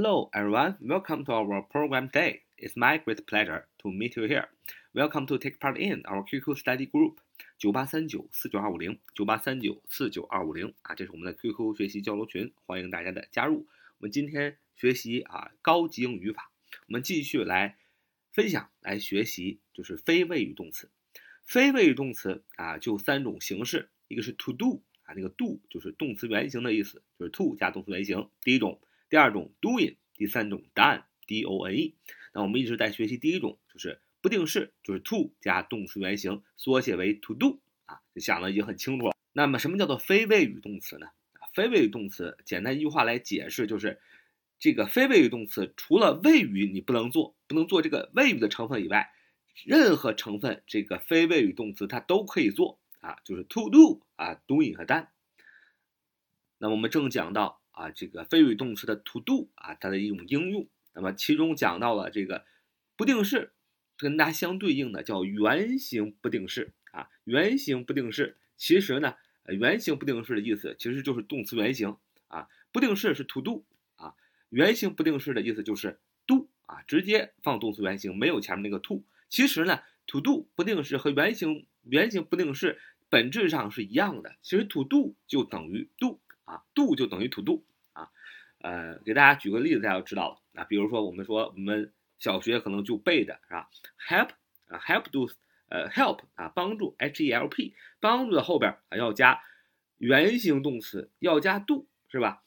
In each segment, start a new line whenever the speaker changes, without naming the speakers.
Hello, everyone. Welcome to our program day. It's my great pleasure to meet you here. Welcome to take part in our QQ study group. 九八三九四九二五零九八三九四九二五零啊，这是我们的 QQ 学习交流群，欢迎大家的加入。我们今天学习啊高级英语语法，我们继续来分享来学习，就是非谓语动词。非谓语动词啊就三种形式，一个是 to do 啊，那个 do 就是动词原形的意思，就是 to 加动词原形，第一种。第二种 doing，第三种 done，d o n e。那我们一直在学习第一种，就是不定式，就是 to 加动词原形，缩写为 to do 啊，就想的已经很清楚了。那么什么叫做非谓语动词呢？非谓语动词，简单一句话来解释，就是这个非谓语动词除了谓语你不能做，不能做这个谓语的成分以外，任何成分这个非谓语动词它都可以做啊，就是 to do 啊，doing 和 done。那我们正讲到。啊，这个非谓语动词的 to do 啊，它的一种应用。那么其中讲到了这个不定式，跟它相对应的叫原形不定式啊。原形不定式其实呢，原形不定式的意思其实就是动词原形啊。不定式是 to do 啊，原形不定式的意思就是 do 啊，直接放动词原形，没有前面那个 to。其实呢，to do 不定式和原形原形不定式本质上是一样的。其实 to do 就等于 do 啊，do 就等于 to do。呃，给大家举个例子，大家就知道了啊。比如说，我们说我们小学可能就背的是吧？help 啊，help do，呃，help 啊，帮助，h e l p，帮助的后边啊要加原形动词，要加 do 是吧？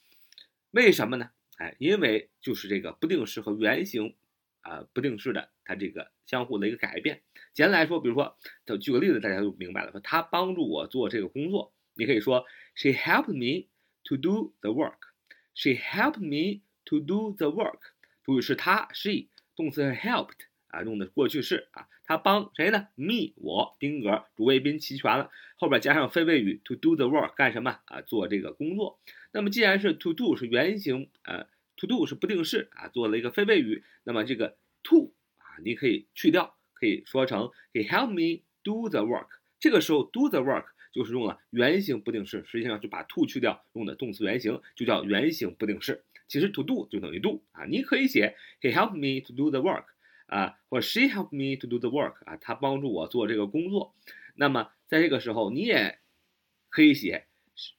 为什么呢？哎，因为就是这个不定式和原形啊不定式的它这个相互的一个改变。简单来说，比如说，就举个例子，大家就明白了。说他帮助我做这个工作，你可以说 she helped me to do the work。She helped me to do the work。注意是她，she 动词是 helped 啊，用的过去式啊。她帮谁呢？me 我宾格主谓宾齐全了，后边加上非谓语 to do the work 干什么啊？做这个工作。那么既然是 to do 是原形呃 to do 是不定式啊，做了一个非谓语，那么这个 to 啊你可以去掉，可以说成 He helped me do the work。这个时候 do the work。就是用了原形不定式，实际上就把 to 去掉，用的动词原形就叫原形不定式。其实 to do 就等于 do 啊，你可以写 he helped me to do the work 啊，或者 she helped me to do the work 啊，他帮助我做这个工作。那么在这个时候，你也可以写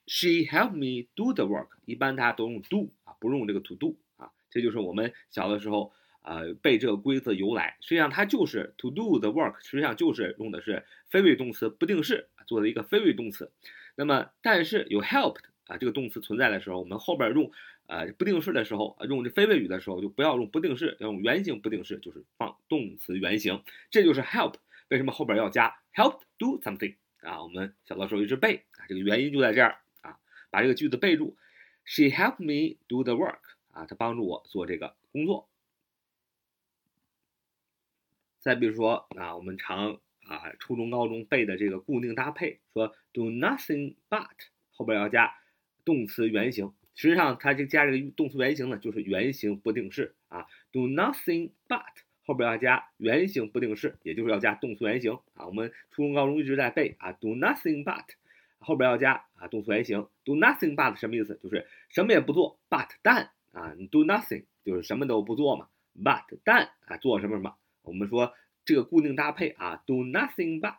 she helped me do the work。一般大家都用 do 啊，不用这个 to do 啊，这就是我们小的时候。呃，背这个规则由来，实际上它就是 to do the work，实际上就是用的是非谓语动词不定式做的一个非谓动词。那么，但是有 helped 啊这个动词存在的时候，我们后边用呃不定式的时候，用这非谓语的时候，就不要用不定式，要用原形不定式，就是放动词原形。这就是 help，为什么后边要加 help do something 啊？我们小的时候一直背啊，这个原因就在这儿啊，把这个句子背住，She helped me do the work 啊，她帮助我做这个工作。再比如说啊，我们常啊初中、高中背的这个固定搭配，说 do nothing but 后边要加动词原形，实际上它就加这个动词原形呢，就是原形不定式啊。do nothing but 后边要加原形不定式，也就是要加动词原形啊。我们初中、高中一直在背啊，do nothing but 后边要加啊动词原形。do nothing but 什么意思？就是什么也不做，but 但啊，do nothing 就是什么都不做嘛，but 但啊做什么什么。我们说这个固定搭配啊，do nothing but，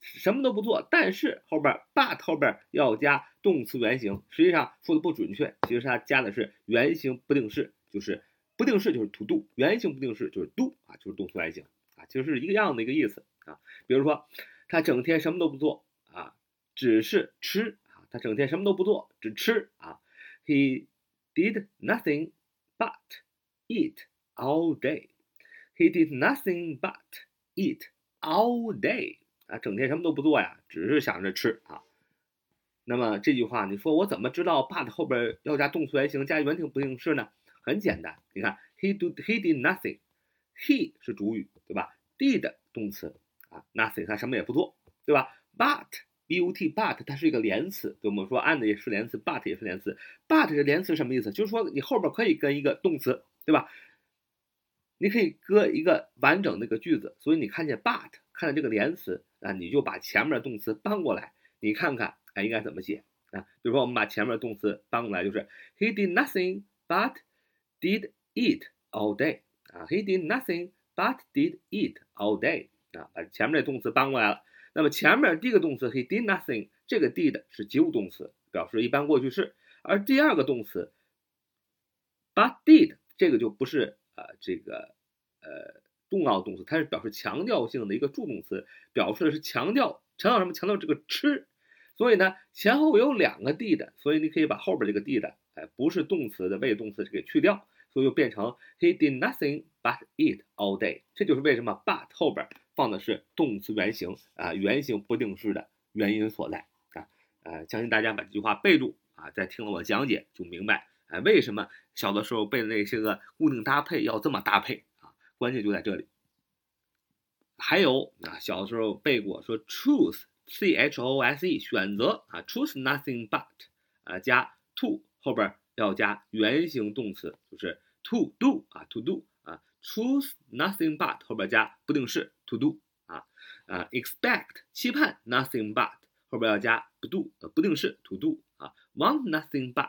什么都不做，但是后边 but 后边要加动词原形，实际上说的不准确，其实它加的是原形不定式，就是不定式就是 to do，原形不定式就是 do 啊，就是动词原形啊，其实是一个样的一个意思啊。比如说他整天什么都不做啊，只是吃啊，他整天什么都不做，只吃啊，he did nothing but eat all day。He did nothing but eat all day 啊，整天什么都不做呀，只是想着吃啊。那么这句话，你说我怎么知道 but 后边要加动词原形加原形不定式呢？很简单，你看 he do he did nothing，he 是主语对吧？did 动词啊，nothing 他什么也不做对吧？but but but 它是一个连词，对我们说 and 也是连词，but 也是连词。but 这连词什么意思？就是说你后边可以跟一个动词对吧？你可以搁一个完整的一个句子，所以你看见 but 看到这个连词啊，你就把前面的动词搬过来，你看看哎应该怎么写啊？比如说我们把前面的动词搬过来，就是 He did nothing but did eat all day 啊，he did nothing but did eat all day 啊，把前面这动词搬过来了。那么前面第一个动词 he did nothing，这个 did 是及物动词，表示一般过去式，而第二个动词 but did 这个就不是呃这个呃重要动词，它是表示强调性的一个助动词，表示的是强调强调什么？强调这个吃。所以呢，前后有两个 did，所以你可以把后边这个 did，哎，不是动词的谓语动词给去掉，所以就变成 he did nothing but eat all day。这就是为什么 but 后边放的是动词原形啊，原形不定式的原因所在啊。呃，相信大家把这句话背住啊，再听了我讲解就明白，哎，为什么小的时候背的那些个固定搭配要这么搭配？关键就在这里。还有啊，小的时候背过说 choose。C H O S E 选择啊，choose nothing but 啊加 to 后边要加原形动词，就是 to do 啊 to do 啊，choose nothing but 后边加不定式 to do 啊啊，expect 期盼 nothing but 后边要加不 do 呃不定式 to do 啊，want nothing but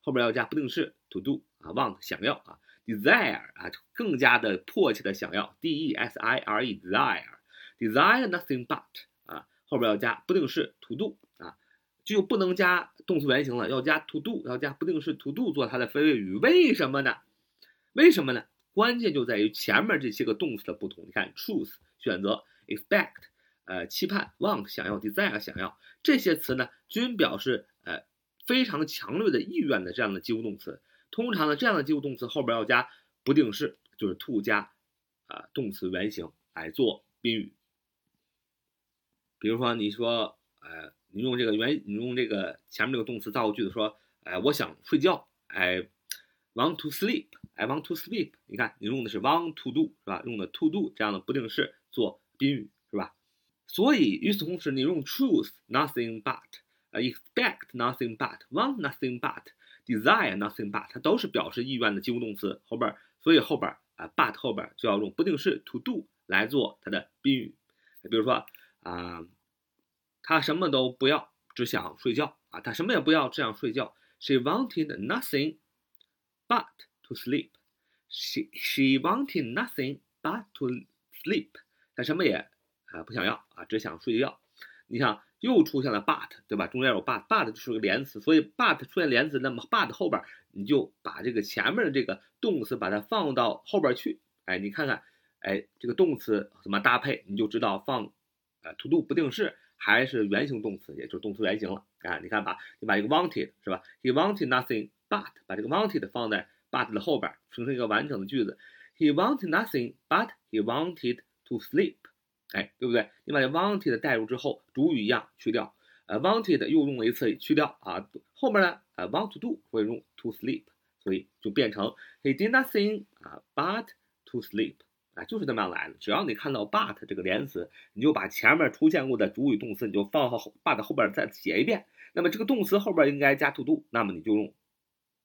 后边要加不定式 to do 啊，want 想要啊，desire 啊就更加的迫切的想要 D E S I R E desire desire nothing but 啊后边要加不定式 to do 啊，就不能加动词原形了，要加 to do，要加不定式 to do 做它的非谓语。为什么呢？为什么呢？关键就在于前面这些个动词的不同。你看，choose 选择，expect 呃期盼，want 想要，desire 想要，这些词呢均表示呃非常强烈的意愿的这样的及物动词。通常呢，这样的及物动词后边要加不定式，就是 to 加啊动词原形来做宾语。比如说，你说，呃，你用这个原，你用这个前面这个动词造个句子，说，哎，我想睡觉，I want to sleep，I want to sleep。你看，你用的是 want to do，是吧？用的 to do 这样的不定式做宾语，是吧？所以与此同时，你用 choose nothing but, expect nothing but，want nothing but Desire nothing but，它都是表示意愿的及物动词后边，所以后边啊，but 后边就要用不定式 to do 来做它的宾语。比如说。啊，他什么都不要，只想睡觉啊！他什么也不要，只想睡觉。She wanted nothing but to sleep. She she wanted nothing but to sleep. 他什么也啊不想要啊，只想睡觉。你想，又出现了 but，对吧？中间有 but，but 就是个连词，所以 but 出现连词，那么 but 后边你就把这个前面的这个动词把它放到后边去。哎，你看看，哎，这个动词怎么搭配，你就知道放。啊，to do 不定式还是原形动词，也就是动词原形了啊。你看吧，你把一个 wanted 是吧？He wanted nothing but 把这个 wanted 放在 but 的后边，形成一个完整的句子。He wanted nothing but he wanted to sleep。哎，对不对？你把这 wanted 带入之后，主语一样去掉。呃，wanted 又用了一次去掉啊。后面呢，呃，want to do 会用 to sleep，所以就变成 He did nothing 啊 but to sleep。啊，就是这么样来的。只要你看到 but 这个连词，你就把前面出现过的主语动词，你就放后 but 后边再写一遍。那么这个动词后边应该加 to do，那么你就用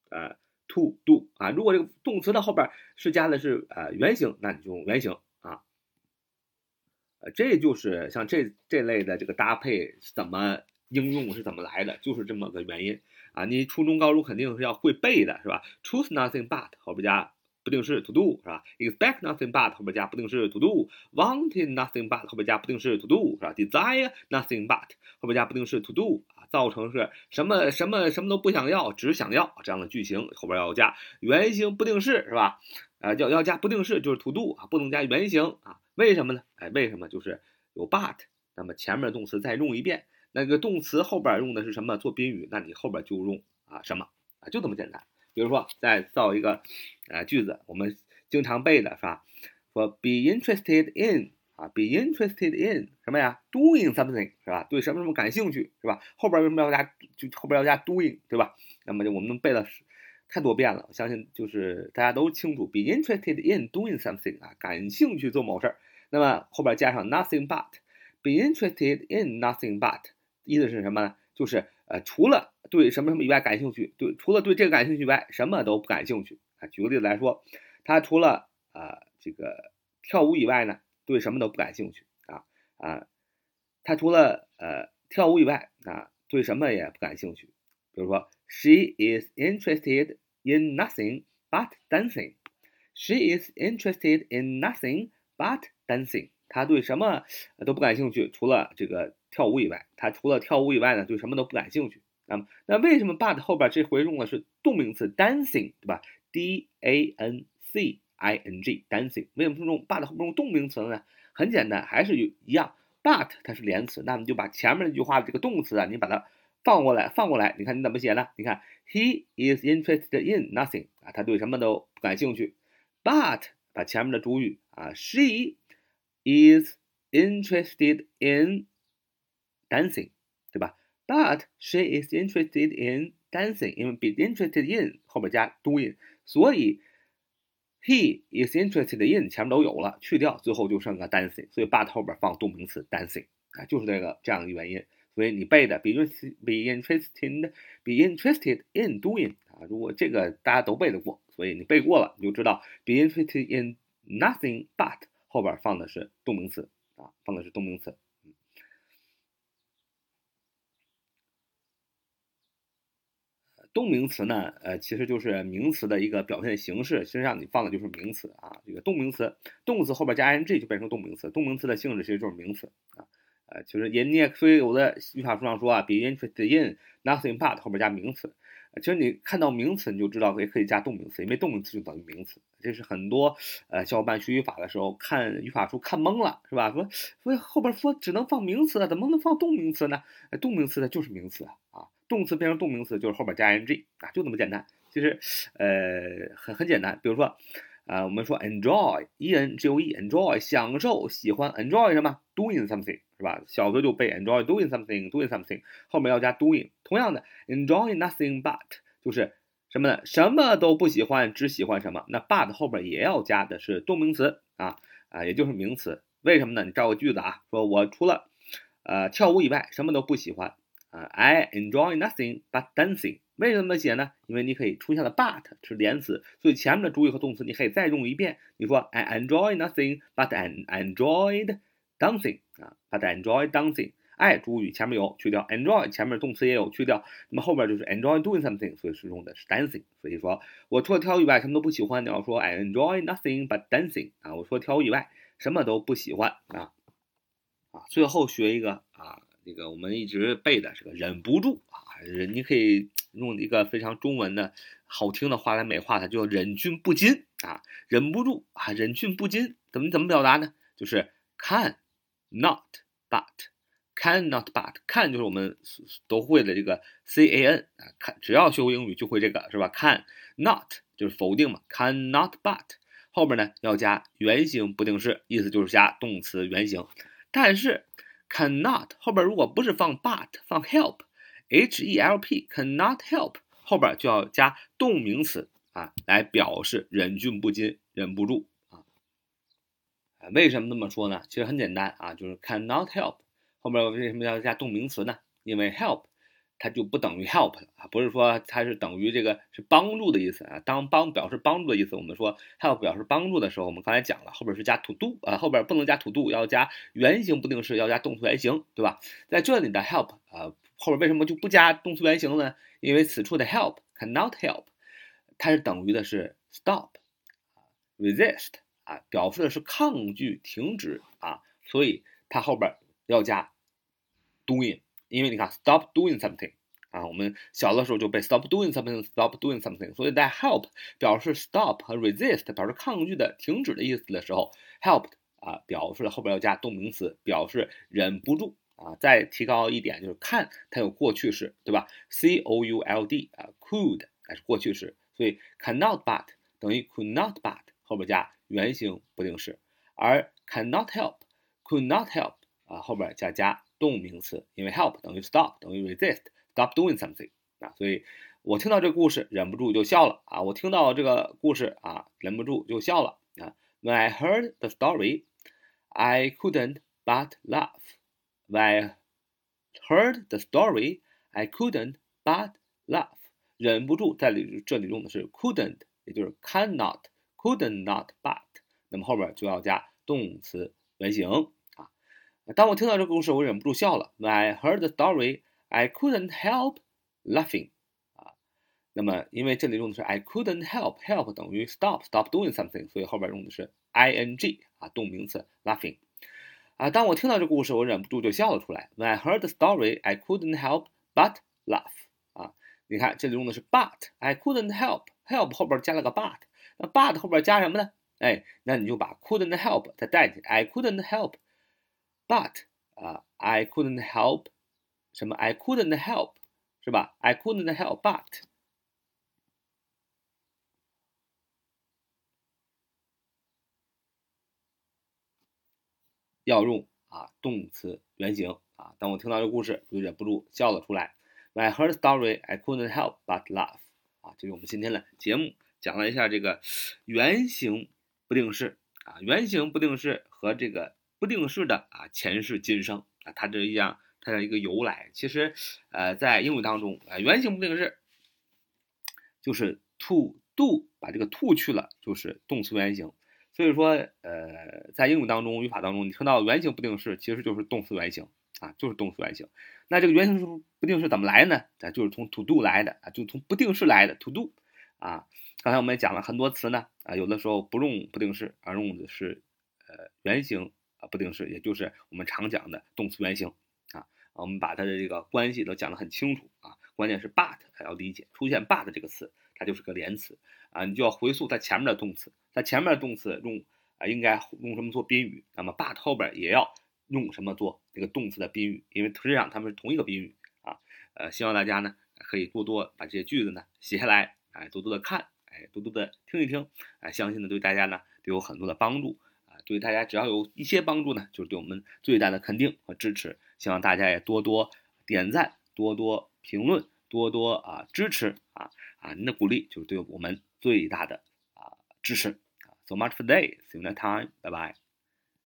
呃 to do 啊。如果这个动词的后边是加的是呃原形，那你就用原形。呃，这就是像这这类的这个搭配怎么应用是怎么来的，就是这么个原因啊。你初中高中肯定是要会背的，是吧？Choose nothing but 后边加。不定式 to do 是吧？expect nothing but 后边加不定式 to do，wanted nothing but 后边加不定式 to do 是吧？desire nothing but 后边加不定式 to do 啊，造成是什么什么什么都不想要，只想要这样的句型，后边要加原形不定式是吧？啊，要要加不定式就是 to do 啊，不能加原形啊？为什么呢？哎，为什么？就是有 but，那么前面动词再用一遍，那个动词后边用的是什么做宾语？那你后边就用啊什么啊？就这么简单。比如说，再造一个，呃，句子，我们经常背的是吧？说 be interested in 啊，be interested in 什么呀？doing something 是吧？对什么什么感兴趣是吧？后边为什么要加？就后边要加 doing 对吧？那么就我们背了太多遍了，我相信就是大家都清楚，be interested in doing something 啊，感兴趣做某事儿。那么后边加上 nothing but，be interested in nothing but，意思是什么呢？就是呃，除了对什么什么以外感兴趣，对，除了对这个感兴趣以外，什么都不感兴趣啊。举个例子来说，他除了啊这个跳舞以外呢，对什么都不感兴趣啊啊。他除了呃跳舞以外啊，对什么也不感兴趣。比如说，She is interested in nothing but dancing。She is interested in nothing but dancing。她对什么都不感兴趣，除了这个跳舞以外。她除了跳舞以外呢，对什么都不感兴趣。那么，那为什么 but 后边这回用的是动名词 dancing，对吧？D A N C I N G，dancing。为什么用 but 后边用动名词呢？很简单，还是一样。but 它是连词，那么就把前面那句话的这个动词啊，你把它放过来，放过来。你看你怎么写呢？你看，He is interested in nothing 啊，他对什么都不感兴趣。But 把前面的主语啊，She is interested in dancing，对吧？But she is interested in dancing，因为 be interested in 后面加 doing，所以 he is interested in 前面都有了，去掉，最后就剩个 dancing，所以 but 后边放动名词 dancing 啊，就是这个这样的原因。所以你背的 be be interested be interested in doing 啊，如果这个大家都背得过，所以你背过了，你就知道 be interested in nothing but 后边放的是动名词啊，放的是动名词。动名词呢，呃，其实就是名词的一个表现形式，实际上你放的就是名词啊。这个动名词，动词后边加 ing 就变成动名词，动名词的性质其实就是名词啊。呃，就是也你也所以有的语法书上说啊，be interested in nothing but 后边加名词。其实你看到名词你就知道也可以加动名词，因为动名词就等于名词。这是很多呃小伙伴学语法的时候看语法书看懵了，是吧？说说后边说只能放名词啊，怎么能放动名词呢？动名词的就是名词啊，动词变成动名词就是后边加 ing 啊，就那么简单。其实呃很很简单，比如说。啊，我们说 enjoy，e n j o e，enjoy 享受、喜欢，enjoy 什么？doing something 是吧？小的就背 enjoy doing something，doing something 后面要加 doing。同样的，enjoy nothing but 就是什么呢？什么都不喜欢，只喜欢什么？那 but 后边也要加的是动名词啊啊，也就是名词。为什么呢？你造个句子啊，说我除了呃跳舞以外什么都不喜欢啊，I enjoy nothing but dancing。为什么写呢？因为你可以出现了 but 是连词，所以前面的主语和动词你可以再用一遍。你说 I enjoy nothing but I enjoyed dancing 啊，but enjoy dancing。I 主语前面有去掉，enjoy 前面动词也有去掉，那么后边就是 enjoy doing something，所以是用的是 dancing。所以说我除了跳舞以外什么都不喜欢，你要说 I enjoy nothing but dancing 啊，我说跳舞以外什么都不喜欢啊啊。最后学一个啊，这个我们一直背的这个忍不住啊，你可以。用一个非常中文的好听的话来美化它，叫忍俊不禁啊，忍不住啊，忍俊不禁，怎么怎么表达呢？就是 can not but，can not but，can 就是我们都会的这个 c a n 啊，看只要学过英语就会这个是吧？can not 就是否定嘛，can not but 后边呢要加原形不定式，意思就是加动词原形，但是 can not 后边如果不是放 but，放 help。H E L P cannot help 后边就要加动名词啊，来表示忍俊不禁，忍不住啊。为什么这么说呢？其实很简单啊，就是 cannot help 后边为什么要加动名词呢？因为 help 它就不等于 help 啊，不是说它是等于这个是帮助的意思啊。当帮表示帮助的意思，我们说 help 表示帮助的时候，我们刚才讲了，后边是加 to do 啊，后边不能加 to do，要加原形不定式，要加动词原形，对吧？在这里的 help 啊。后边为什么就不加动词原形呢？因为此处的 help cannot help，它是等于的是 stop，resist 啊，表示的是抗拒、停止啊，所以它后边要加 doing，因为你看 stop doing something 啊，我们小的时候就被 stop doing something，stop doing something，所以在 help 表示 stop 和 resist 表示抗拒的、停止的意思的时候，helped 啊表示了后边要加动名词，表示忍不住。啊，再提高一点就是看它有过去式，对吧？C O U L D 啊，could 还是过去式，所以 cannot but 等于 could not but 后边加原形不定式，而 cannot help，could not help 啊后边加加动名词，因为 help 等于 stop 等于 resist，stop doing something 啊，所以我听到这个故事忍不住就笑了啊，我听到这个故事啊忍不住就笑了啊。When I heard the story, I couldn't but laugh. When I heard the story, I couldn't but laugh. 忍不住，在里这里用的是 couldn't，也就是 cannot，couldn't not but。那么后边就要加动词原形啊。当我听到这个故事，我忍不住笑了。When I heard the story, I couldn't help laughing. 啊， 那么因为这里用的是 I couldn't help，help 等于 stop，stop doing something，所以后边用的是 ing 啊，动名词 laughing。 啊，当我听到这故事，我忍不住就笑了出来。When I heard the story, I couldn't help but laugh。啊，你看这里用的是 but，I couldn't help，help 后边加了个 but，那 but 后边加什么呢？哎，那你就把 couldn't help 再带进去，I couldn't help but 啊，I couldn't help 什么？I couldn't help 是吧？I couldn't help but 要用啊动词原形啊。当我听到这故事，就忍不住笑了出来。When I heard the story, I couldn't help but laugh。啊，这是我们今天的节目，讲了一下这个原形不定式啊，原形不定式和这个不定式的啊前世今生啊，它这一样，它的一个由来。其实，呃，在英语当中啊，原形不定式就是 to do，把这个 to 去了，就是动词原形。所以说，呃，在英语当中，语法当中，你听到原形不定式，其实就是动词原形啊，就是动词原形。那这个原形不定式怎么来呢？啊，就是从 to do 来的啊，就从不定式来的 to do 啊。刚才我们也讲了很多词呢啊，有的时候不用不定式，而用的是呃原形啊不定式，也就是我们常讲的动词原形啊。我们把它的这个关系都讲得很清楚啊。关键是 but 还要理解，出现 but 这个词，它就是个连词啊，你就要回溯它前面的动词。它前面的动词用啊，应该用什么做宾语？那么 but 后边也要用什么做这个动词的宾语？因为实际上它们是同一个宾语啊。呃，希望大家呢可以多多把这些句子呢写下来，哎，多多的看，哎，多多的听一听，哎，相信呢对大家呢都有很多的帮助啊。对大家只要有一些帮助呢，就是对我们最大的肯定和支持。希望大家也多多点赞，多多评论，多多啊支持啊您的鼓励就是对我们最大的啊支持。So much for today. See you next time. Bye bye.